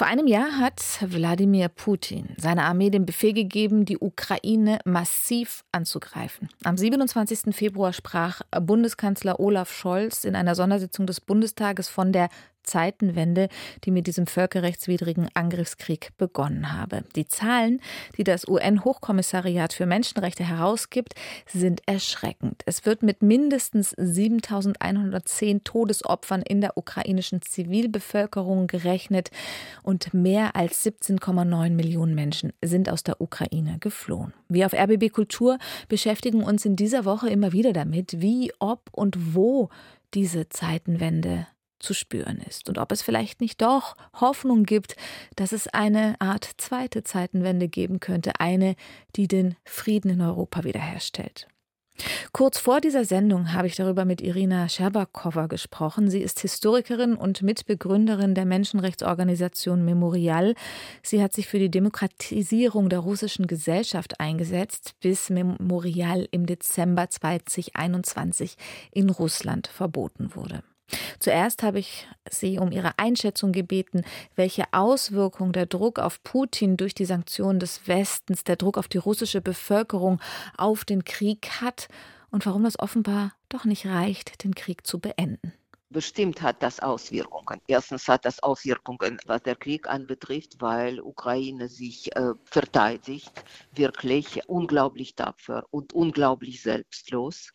Vor einem Jahr hat Wladimir Putin seiner Armee den Befehl gegeben, die Ukraine massiv anzugreifen. Am 27. Februar sprach Bundeskanzler Olaf Scholz in einer Sondersitzung des Bundestages von der Zeitenwende, die mit diesem völkerrechtswidrigen Angriffskrieg begonnen habe. Die Zahlen, die das UN-Hochkommissariat für Menschenrechte herausgibt, sind erschreckend. Es wird mit mindestens 7110 Todesopfern in der ukrainischen Zivilbevölkerung gerechnet und mehr als 17,9 Millionen Menschen sind aus der Ukraine geflohen. Wir auf RBB Kultur beschäftigen uns in dieser Woche immer wieder damit, wie, ob und wo diese Zeitenwende zu spüren ist und ob es vielleicht nicht doch Hoffnung gibt, dass es eine Art zweite Zeitenwende geben könnte, eine, die den Frieden in Europa wiederherstellt. Kurz vor dieser Sendung habe ich darüber mit Irina Scherbakowa gesprochen. Sie ist Historikerin und Mitbegründerin der Menschenrechtsorganisation Memorial. Sie hat sich für die Demokratisierung der russischen Gesellschaft eingesetzt, bis Memorial im Dezember 2021 in Russland verboten wurde. Zuerst habe ich Sie um Ihre Einschätzung gebeten, welche Auswirkungen der Druck auf Putin durch die Sanktionen des Westens, der Druck auf die russische Bevölkerung auf den Krieg hat und warum das offenbar doch nicht reicht, den Krieg zu beenden. Bestimmt hat das Auswirkungen. Erstens hat das Auswirkungen, was der Krieg anbetrifft, weil Ukraine sich äh, verteidigt, wirklich unglaublich tapfer und unglaublich selbstlos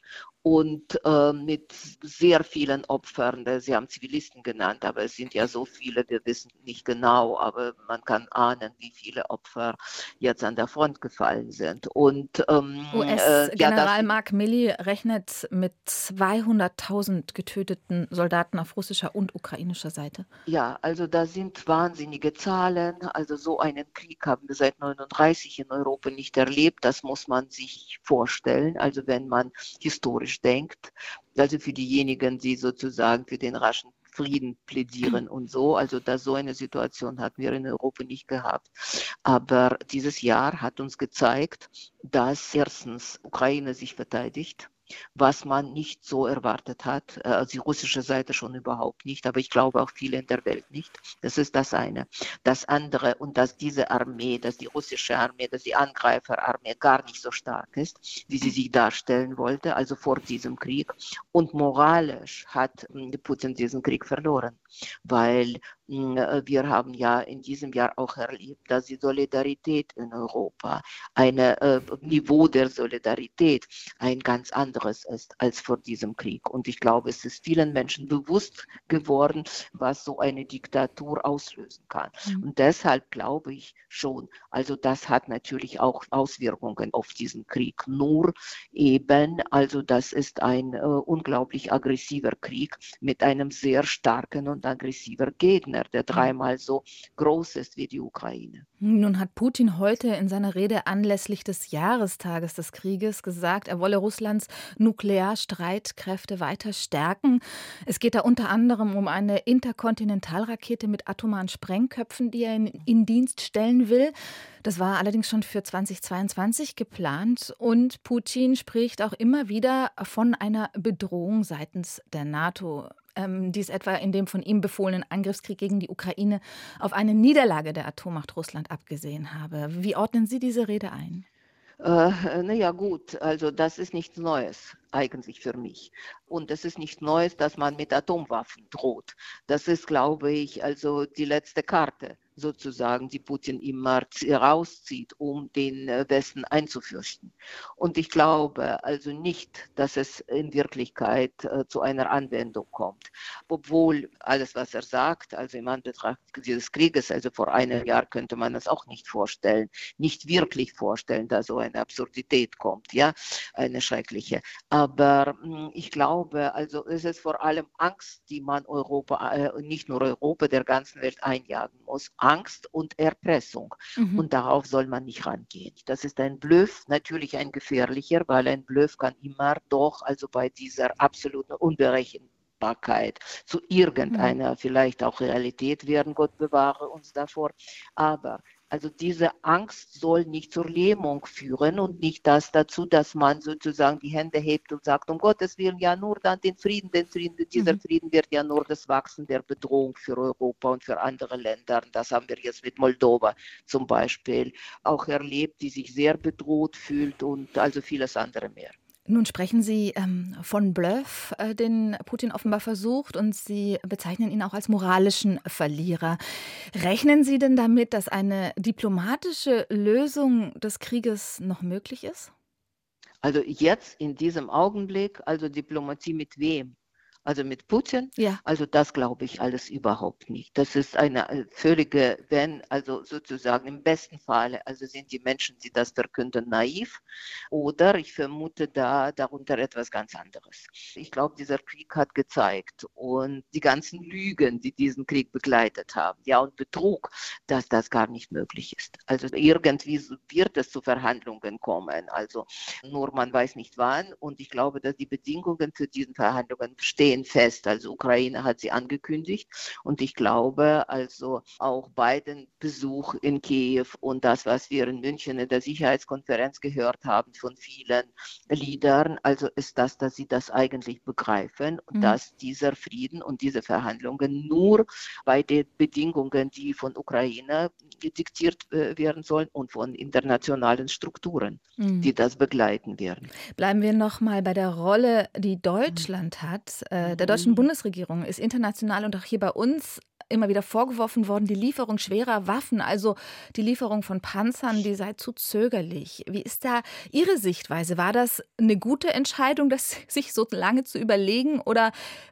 und äh, mit sehr vielen Opfern. Sie haben Zivilisten genannt, aber es sind ja so viele, wir wissen nicht genau, aber man kann ahnen, wie viele Opfer jetzt an der Front gefallen sind. Und ähm, US-General äh, ja, Mark Milley rechnet mit 200.000 getöteten Soldaten auf russischer und ukrainischer Seite. Ja, also da sind wahnsinnige Zahlen. Also so einen Krieg haben wir seit 1939 in Europa nicht erlebt. Das muss man sich vorstellen. Also wenn man historisch politisch denkt, also für diejenigen, die sozusagen für den raschen Frieden plädieren und so. Also da so eine Situation hatten wir in Europa nicht gehabt. Aber dieses Jahr hat uns gezeigt, dass erstens Ukraine sich verteidigt, was man nicht so erwartet hat. Äh, die russische Seite schon überhaupt nicht, aber ich glaube auch viele in der Welt nicht. Das ist das eine. Das andere und dass diese Armee, dass die russische Armee, dass die Angreiferarmee gar nicht so stark ist, wie sie sich darstellen wollte, also vor diesem Krieg. Und moralisch hat hm, Putin diesen Krieg verloren, weil wir haben ja in diesem Jahr auch erlebt, dass die Solidarität in Europa, ein äh, Niveau der Solidarität ein ganz anderes ist als vor diesem Krieg. Und ich glaube, es ist vielen Menschen bewusst geworden, was so eine Diktatur auslösen kann. Mhm. Und deshalb glaube ich schon, also das hat natürlich auch Auswirkungen auf diesen Krieg. Nur eben, also das ist ein äh, unglaublich aggressiver Krieg mit einem sehr starken und aggressiver Gegner. Gegner, der dreimal so groß ist wie die Ukraine. Nun hat Putin heute in seiner Rede anlässlich des Jahrestages des Krieges gesagt, er wolle Russlands Nuklearstreitkräfte weiter stärken. Es geht da unter anderem um eine Interkontinentalrakete mit atomaren Sprengköpfen, die er in, in Dienst stellen will. Das war allerdings schon für 2022 geplant und Putin spricht auch immer wieder von einer Bedrohung seitens der NATO ähm, dies etwa in dem von ihm befohlenen Angriffskrieg gegen die Ukraine auf eine Niederlage der Atommacht Russland abgesehen habe. Wie ordnen Sie diese Rede ein? Äh, naja gut, also das ist nichts Neues eigentlich für mich. Und es ist nichts Neues, dass man mit Atomwaffen droht. Das ist, glaube ich, also die letzte Karte sozusagen, die Putin immer rauszieht, um den äh, Westen einzufürchten. Und ich glaube also nicht, dass es in Wirklichkeit äh, zu einer Anwendung kommt. Obwohl alles, was er sagt, also im Anbetracht dieses Krieges, also vor einem Jahr könnte man es auch nicht vorstellen, nicht wirklich vorstellen, dass so eine Absurdität kommt, ja, eine schreckliche. Aber hm, ich glaube, also es ist vor allem Angst, die man Europa, äh, nicht nur Europa, der ganzen Welt einjagen muss Angst und Erpressung. Mhm. Und darauf soll man nicht rangehen. Das ist ein Bluff, natürlich ein gefährlicher, weil ein Bluff kann immer doch, also bei dieser absoluten Unberechenbarkeit, zu irgendeiner mhm. vielleicht auch Realität werden. Gott bewahre uns davor. Aber also diese Angst soll nicht zur Lähmung führen und nicht das dazu, dass man sozusagen die Hände hebt und sagt, um Gottes Willen, ja nur dann den Frieden, den Frieden, dieser mhm. Frieden wird ja nur das Wachsen der Bedrohung für Europa und für andere Länder. Das haben wir jetzt mit Moldova zum Beispiel auch erlebt, die sich sehr bedroht fühlt und also vieles andere mehr. Nun sprechen Sie ähm, von Bluff, äh, den Putin offenbar versucht, und Sie bezeichnen ihn auch als moralischen Verlierer. Rechnen Sie denn damit, dass eine diplomatische Lösung des Krieges noch möglich ist? Also jetzt in diesem Augenblick, also Diplomatie mit wem? Also mit Putin. Ja. Also das glaube ich alles überhaupt nicht. Das ist eine äh, völlige, wenn, also sozusagen im besten Falle, also sind die Menschen, die das verkünden, naiv oder ich vermute da darunter etwas ganz anderes. Ich glaube, dieser Krieg hat gezeigt und die ganzen Lügen, die diesen Krieg begleitet haben, ja und Betrug, dass das gar nicht möglich ist. Also irgendwie wird es zu Verhandlungen kommen. Also nur man weiß nicht wann und ich glaube, dass die Bedingungen für diese Verhandlungen stehen stehen fest. Also Ukraine hat sie angekündigt und ich glaube also auch Biden Besuch in Kiew und das, was wir in München in der Sicherheitskonferenz gehört haben von vielen Leadern, also ist das, dass sie das eigentlich begreifen mhm. dass dieser Frieden und diese Verhandlungen nur bei den Bedingungen, die von Ukraine diktiert äh, werden sollen und von internationalen Strukturen, mhm. die das begleiten werden. Bleiben wir noch mal bei der Rolle, die Deutschland mhm. hat. Äh, der deutschen. Bundesregierung ist international und auch hier bei uns immer wieder vorgeworfen worden, die Lieferung schwerer Waffen, also die Lieferung von Panzern, die sei zu zögerlich. Wie ist da Ihre Sichtweise? War das eine gute Entscheidung, das sich so lange zu überlegen? Oder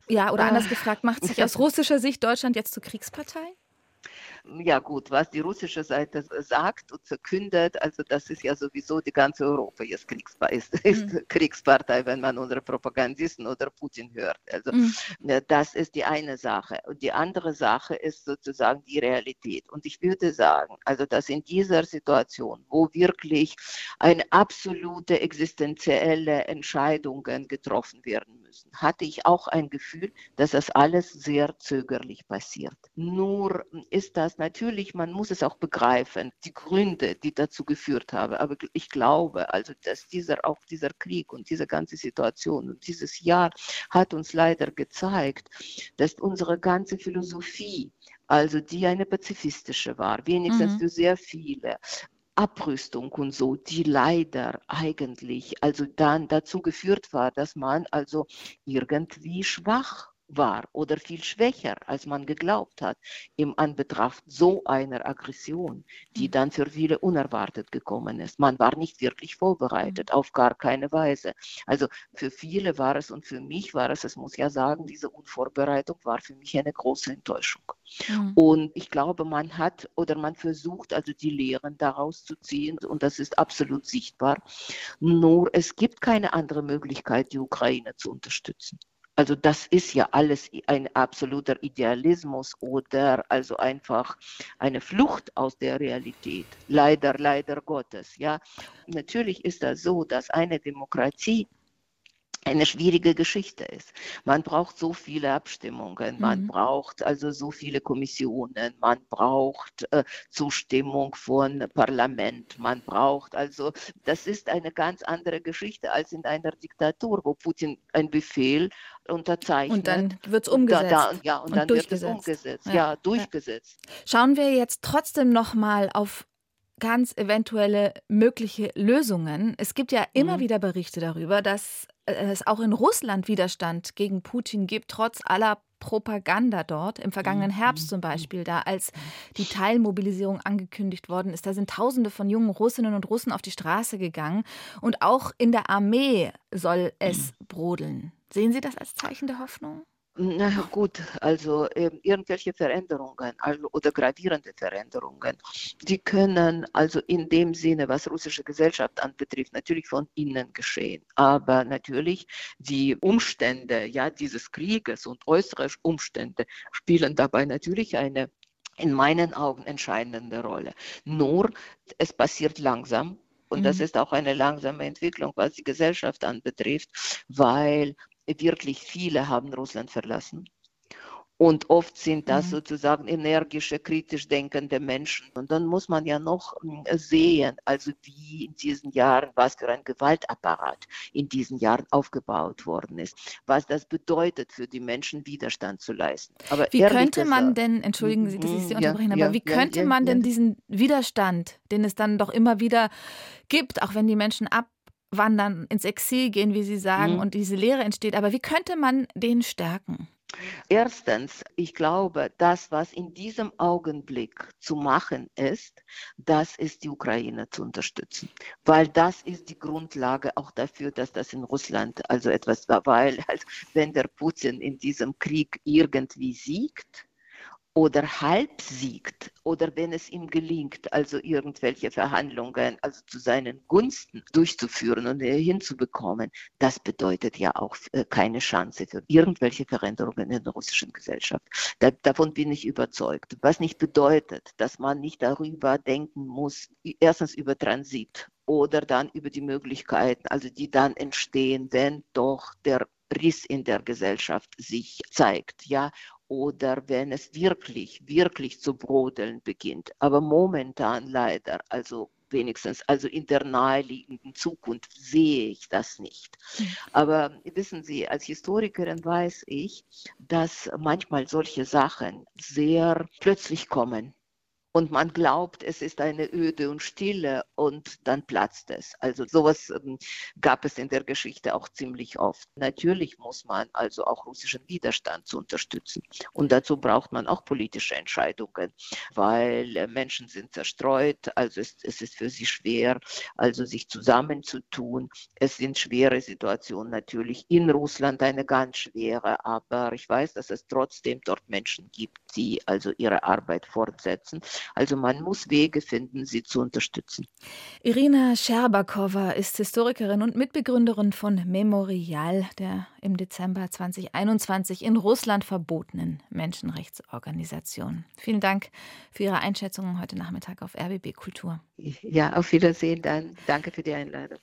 ja, oder anders gefragt, macht sich aus russischer Sicht Deutschland jetzt zur Kriegspartei? Ja gut, was die russische Seite sagt und verkündet, also das ist ja sowieso die ganze Europa jetzt Kriegspartei, ist, ist mhm. Kriegspartei, wenn man unsere Propagandisten oder Putin hört. Also mhm. das ist die eine Sache. Und die andere Sache ist sozusagen die Realität. Und ich würde sagen, also dass in dieser Situation, wo wirklich eine absolute existenzielle Entscheidungen getroffen werden hatte ich auch ein Gefühl, dass das alles sehr zögerlich passiert. Nur ist das natürlich, man muss es auch begreifen, die Gründe, die dazu geführt haben. Aber ich glaube, also, dass dieser, auch dieser Krieg und diese ganze Situation und dieses Jahr hat uns leider gezeigt, dass unsere ganze Philosophie, also die eine pazifistische war, wenigstens mhm. für sehr viele, Abrüstung und so, die leider eigentlich also dann dazu geführt war, dass man also irgendwie schwach war oder viel schwächer, als man geglaubt hat, im Anbetracht so einer Aggression, die mhm. dann für viele unerwartet gekommen ist. Man war nicht wirklich vorbereitet, mhm. auf gar keine Weise. Also für viele war es und für mich war es, es muss ja sagen, diese Unvorbereitung war für mich eine große Enttäuschung. Mhm. Und ich glaube, man hat oder man versucht also die Lehren daraus zu ziehen und das ist absolut sichtbar. Nur es gibt keine andere Möglichkeit, die Ukraine zu unterstützen. Also das ist ja alles ein absoluter Idealismus oder also einfach eine Flucht aus der Realität. Leider, leider Gottes. Ja, natürlich ist das so, dass eine Demokratie eine schwierige Geschichte ist. Man braucht so viele Abstimmungen, man mhm. braucht also so viele Kommissionen, man braucht äh, Zustimmung von Parlament, man braucht also, das ist eine ganz andere Geschichte als in einer Diktatur, wo Putin einen Befehl unterzeichnet. Und dann wird es umgesetzt. Da, da, ja, und, und dann wird es umgesetzt, ja, ja durchgesetzt. Schauen wir jetzt trotzdem nochmal auf ganz eventuelle mögliche Lösungen. Es gibt ja immer mhm. wieder Berichte darüber, dass es auch in Russland Widerstand gegen Putin gibt, trotz aller Propaganda dort. Im vergangenen mhm. Herbst zum Beispiel, da als die Teilmobilisierung angekündigt worden ist, da sind Tausende von jungen Russinnen und Russen auf die Straße gegangen. Und auch in der Armee soll es mhm. brodeln. Sehen Sie das als Zeichen der Hoffnung? Na gut, also äh, irgendwelche Veränderungen also, oder gravierende Veränderungen, die können also in dem Sinne, was russische Gesellschaft anbetrifft, natürlich von innen geschehen. Aber natürlich die Umstände ja, dieses Krieges und äußere Umstände spielen dabei natürlich eine in meinen Augen entscheidende Rolle. Nur es passiert langsam und mhm. das ist auch eine langsame Entwicklung, was die Gesellschaft anbetrifft, weil wirklich viele haben Russland verlassen. Und oft sind das mhm. sozusagen energische, kritisch denkende Menschen. Und dann muss man ja noch hm, sehen, also wie in diesen Jahren, was für ein Gewaltapparat in diesen Jahren aufgebaut worden ist, was das bedeutet für die Menschen, Widerstand zu leisten. Aber wie könnte man denn, entschuldigen Sie, dass ich Sie unterbrechen, ja, aber ja, wie könnte ja, man denn diesen Widerstand, den es dann doch immer wieder gibt, auch wenn die Menschen abwandern, ins Exil gehen, wie Sie sagen, mhm. und diese Lehre entsteht, aber wie könnte man den stärken? Erstens, ich glaube, das, was in diesem Augenblick zu machen ist, das ist die Ukraine zu unterstützen, weil das ist die Grundlage auch dafür, dass das in Russland also etwas war, weil also, wenn der Putin in diesem Krieg irgendwie siegt, oder halb siegt oder wenn es ihm gelingt, also irgendwelche Verhandlungen also zu seinen Gunsten durchzuführen und hinzubekommen, das bedeutet ja auch äh, keine Chance für irgendwelche Veränderungen in der russischen Gesellschaft. Da, davon bin ich überzeugt. Was nicht bedeutet, dass man nicht darüber denken muss, erstens über Transit oder dann über die Möglichkeiten, also die dann entstehen, wenn doch der Riss in der Gesellschaft sich zeigt, ja, oder wenn es wirklich, wirklich zu brodeln beginnt. Aber momentan leider, also wenigstens, also in der naheliegenden Zukunft sehe ich das nicht. Hm. Aber wissen Sie, als Historikerin weiß ich, dass manchmal solche Sachen sehr plötzlich kommen und man glaubt, es ist eine Öde und Stille und dann platzt es. Also sowas ähm, gab es in der Geschichte auch ziemlich oft. Natürlich muss man also auch russischen Widerstand zu unterstützen und dazu braucht man auch politische Entscheidungen, weil äh, Menschen sind zerstreut, also es, es ist für sie schwer, also sich zusammenzutun. Es sind schwere Situationen natürlich in Russland eine ganz schwere, aber ich weiß, dass es trotzdem dort Menschen gibt, die also ihre Arbeit fortsetzen. Also man muss Wege finden, sie zu unterstützen. Irina Scherbakowa ist Historikerin und Mitbegründerin von Memorial, der im Dezember 2021 in Russland verbotenen Menschenrechtsorganisation. Vielen Dank für Ihre Einschätzungen heute Nachmittag auf RBB Kultur. Ja, auf Wiedersehen dann. Danke für die Einladung.